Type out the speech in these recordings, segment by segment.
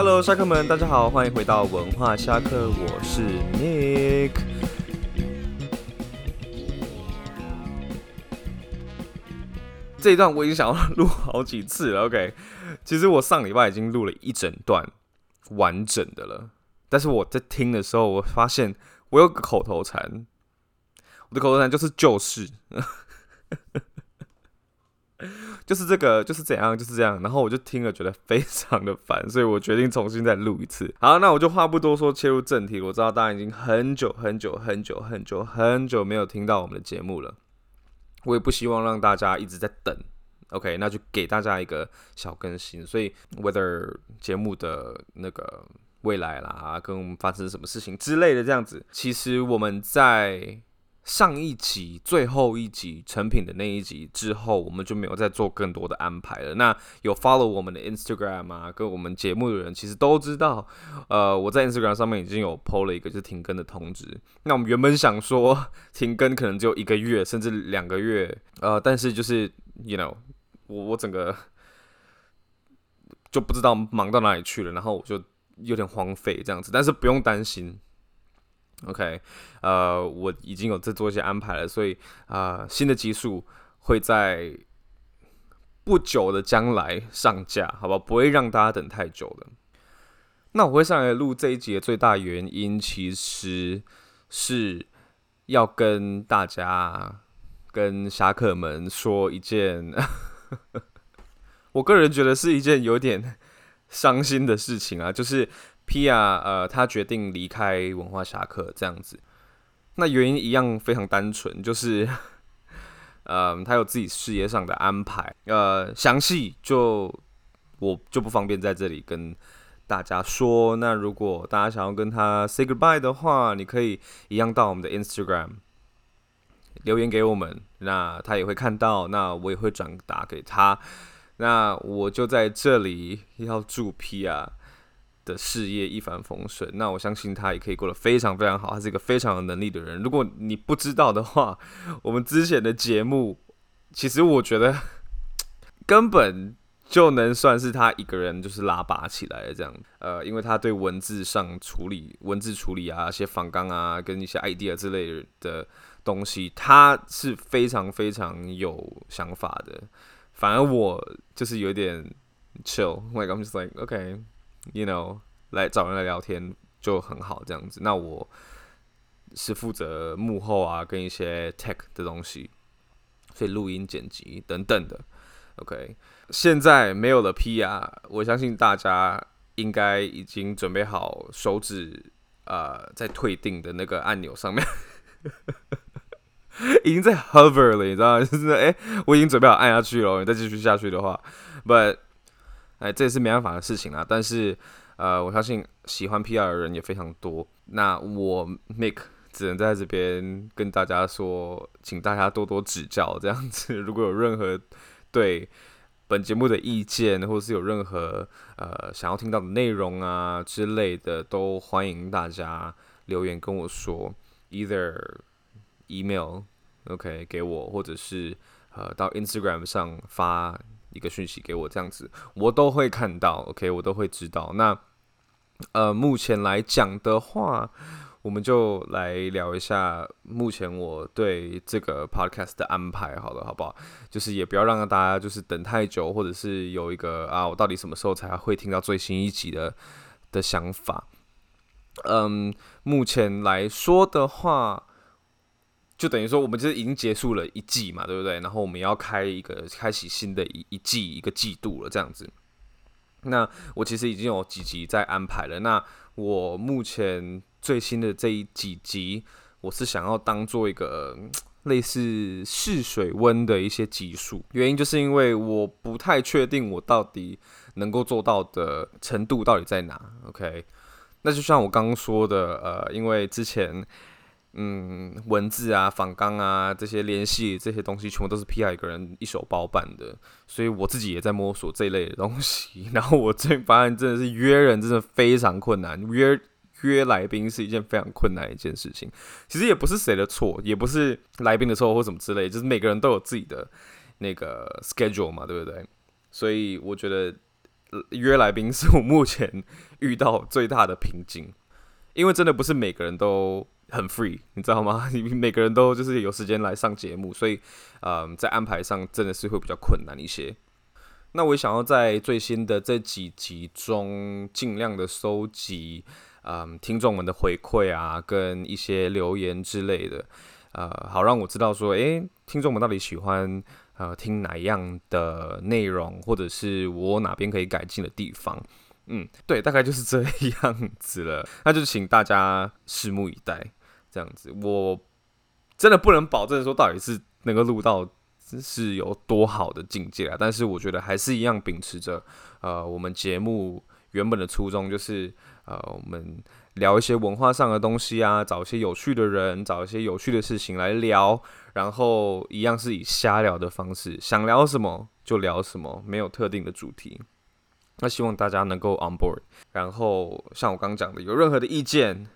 Hello，侠客们，大家好，欢迎回到文化侠客，我是 Nick。这一段我已经想要录好几次了，OK。其实我上礼拜已经录了一整段完整的了，但是我在听的时候，我发现我有个口头禅，我的口头禅就是就是。就是这个，就是怎样，就是这样。然后我就听了，觉得非常的烦，所以我决定重新再录一次。好，那我就话不多说，切入正题。我知道大家已经很久很久很久很久很久没有听到我们的节目了，我也不希望让大家一直在等。OK，那就给大家一个小更新。所以，whether 节目的那个未来啦，跟我们发生什么事情之类的这样子，其实我们在。上一集最后一集成品的那一集之后，我们就没有再做更多的安排了。那有 follow 我们的 Instagram 啊，跟我们节目的人其实都知道，呃，我在 Instagram 上面已经有 PO 了一个就是停更的通知。那我们原本想说停更可能只有一个月甚至两个月，呃，但是就是 you know，我我整个就不知道忙到哪里去了，然后我就有点荒废这样子。但是不用担心。OK，呃，我已经有在做一些安排了，所以啊，新的集数会在不久的将来上架，好吧？不会让大家等太久的。那我会上来录这一集的最大原因，其实是要跟大家、跟侠客们说一件，我个人觉得是一件有点伤心的事情啊，就是。Pia，呃，他决定离开文化侠客这样子，那原因一样非常单纯，就是，呃，他有自己事业上的安排，呃，详细就我就不方便在这里跟大家说。那如果大家想要跟他 say goodbye 的话，你可以一样到我们的 Instagram 留言给我们，那他也会看到，那我也会转达给他。那我就在这里要祝 Pia。的事业一帆风顺，那我相信他也可以过得非常非常好。他是一个非常有能力的人。如果你不知道的话，我们之前的节目，其实我觉得 根本就能算是他一个人就是拉拔起来的这样。呃，因为他对文字上处理、文字处理啊、一些仿纲啊、跟一些 idea 之类的东西，他是非常非常有想法的。反而我就是有点 chill，like I'm just like okay。You know，来找人来聊天就很好，这样子。那我是负责幕后啊，跟一些 tech 的东西，所以录音、剪辑等等的。OK，现在没有了 PR，，我相信大家应该已经准备好手指啊，在退订的那个按钮上面，已经在 hover 了，你知道吗？就是哎，我已经准备好按下去了。你再继续下去的话，But 哎，这也是没办法的事情啊。但是，呃，我相信喜欢 PR 的人也非常多。那我 Nick 只能在这边跟大家说，请大家多多指教。这样子，如果有任何对本节目的意见，或是有任何呃想要听到的内容啊之类的，都欢迎大家留言跟我说，either email OK 给我，或者是呃到 Instagram 上发。一个讯息给我，这样子我都会看到，OK，我都会知道。那呃，目前来讲的话，我们就来聊一下目前我对这个 Podcast 的安排，好了，好不好？就是也不要让大家就是等太久，或者是有一个啊，我到底什么时候才会听到最新一集的的想法。嗯，目前来说的话。就等于说，我们就是已经结束了一季嘛，对不对？然后我们要开一个开启新的一一季一个季度了，这样子。那我其实已经有几集在安排了。那我目前最新的这一几集，我是想要当做一个类似试水温的一些集数。原因就是因为我不太确定我到底能够做到的程度到底在哪。OK，那就像我刚刚说的，呃，因为之前。嗯，文字啊、仿纲啊这些联系这些东西，全部都是 P.I 一个人一手包办的，所以我自己也在摸索这一类的东西。然后我最发现，真的是约人真的非常困难，约约来宾是一件非常困难一件事情。其实也不是谁的错，也不是来宾的错或什么之类，就是每个人都有自己的那个 schedule 嘛，对不对？所以我觉得约来宾是我目前 遇到最大的瓶颈，因为真的不是每个人都很 free，你知道吗？你每个人都就是有时间来上节目，所以嗯，在安排上真的是会比较困难一些。那我也想要在最新的这几集中，尽量的收集嗯听众们的回馈啊，跟一些留言之类的，呃，好让我知道说，诶，听众们到底喜欢呃听哪样的内容，或者是我哪边可以改进的地方。嗯，对，大概就是这样子了。那就请大家拭目以待，这样子。我真的不能保证说到底是能够录到。是有多好的境界啊！但是我觉得还是一样秉持着，呃，我们节目原本的初衷，就是呃，我们聊一些文化上的东西啊，找一些有趣的人，找一些有趣的事情来聊，然后一样是以瞎聊的方式，想聊什么就聊什么，没有特定的主题。那希望大家能够 on board，然后像我刚讲的，有任何的意见，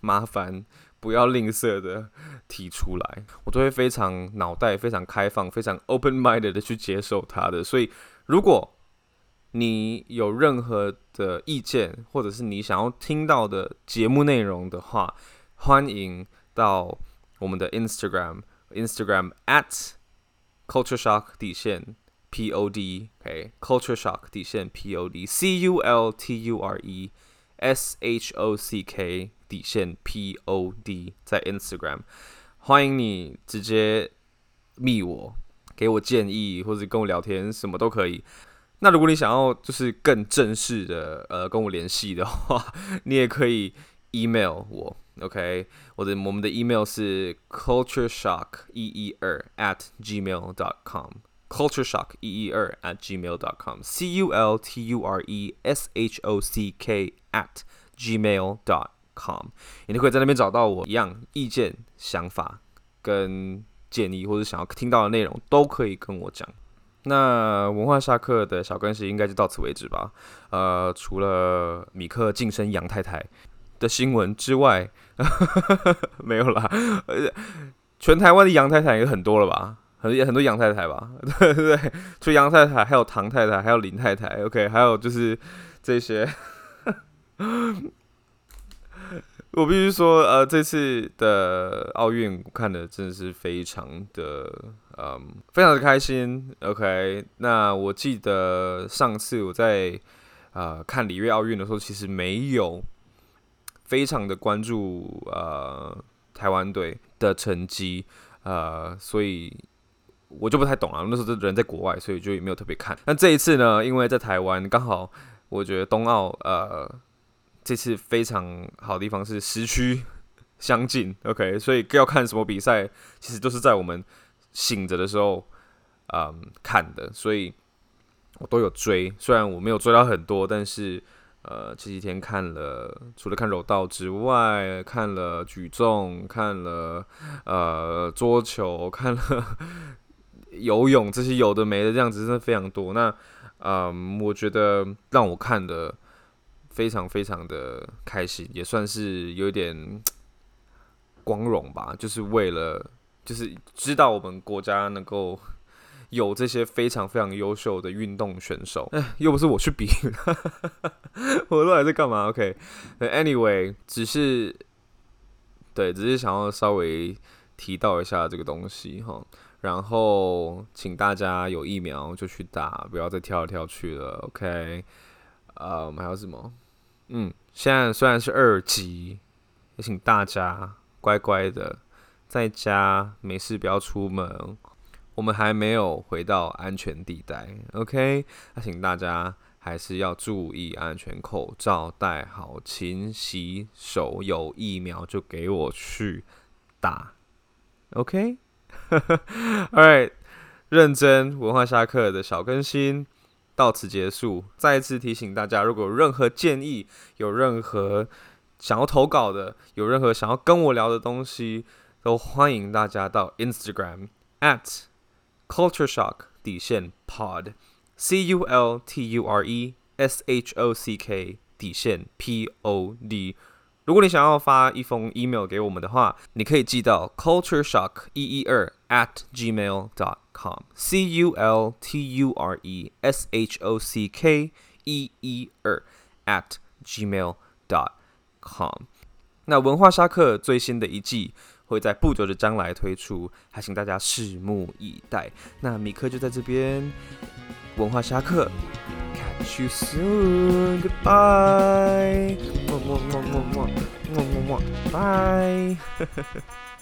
麻烦。不要吝啬的提出来，我都会非常脑袋非常开放、非常 open minded 的去接受它的。所以，如果你有任何的意见，或者是你想要听到的节目内容的话，欢迎到我们的 Instagram，Instagram at culture shock 底线 P O D，OK，culture shock 底线 P O D，C U L T U R E S H O C K。底线 P O D 在 Instagram，欢迎你直接密我，给我建议或者跟我聊天，什么都可以。那如果你想要就是更正式的呃跟我联系的话，你也可以 email 我，OK？我的我们的 email 是 culture shock 一一二 at gmail dot com，culture shock 一一二 at gmail dot com，C U L T U R E S H O C K at gmail dot com，你都可以在那边找到我一样意见、想法跟建议，或者想要听到的内容，都可以跟我讲。那文化下课的小更新应该就到此为止吧。呃，除了米克晋升杨太太的新闻之外，没有啦。全台湾的杨太太也很多了吧？很很多杨太太吧？对 对对，除杨太太，还有唐太太，还有林太太。OK，还有就是这些。我必须说，呃，这次的奥运看的真的是非常的，嗯，非常的开心。OK，那我记得上次我在呃看里约奥运的时候，其实没有非常的关注呃台湾队的成绩，呃，所以我就不太懂了。那时候人在国外，所以就也没有特别看。那这一次呢，因为在台湾，刚好我觉得冬奥，呃。这次非常好的地方是时区相近，OK，所以要看什么比赛，其实都是在我们醒着的时候，嗯，看的，所以我都有追。虽然我没有追到很多，但是呃，这几天看了，除了看柔道之外，看了举重，看了呃桌球，看了游泳，这些有的没的这样子，真的非常多。那嗯，我觉得让我看的。非常非常的开心，也算是有点光荣吧。就是为了，就是知道我们国家能够有这些非常非常优秀的运动选手。哎，又不是我去比，我都还在干嘛？OK，Anyway，只是对，只是想要稍微提到一下这个东西哈。然后，请大家有疫苗就去打，不要再跳来跳去了。OK，呃，我们还有什么？嗯，现在虽然是二级，也请大家乖乖的在家，没事不要出门。我们还没有回到安全地带，OK？那请大家还是要注意安全，口罩戴好，勤洗手，有疫苗就给我去打，OK？Alright，认真文化下课的小更新。到此结束。再一次提醒大家，如果有任何建议，有任何想要投稿的，有任何想要跟我聊的东西，都欢迎大家到 Instagram at culture shock 底线 pod c u l t u r e s h o c k 底线 p o d。如果你想要发一封 email 给我们的话，你可以寄到 culture shock 一一二 at gmail dot com c u l t u r e s h o c k 一一二 at gmail dot com。那文化沙克最新的一季会在不久的将来推出，还请大家拭目以待。那米克就在这边，文化沙克 catch you soon. Goodbye. Bye.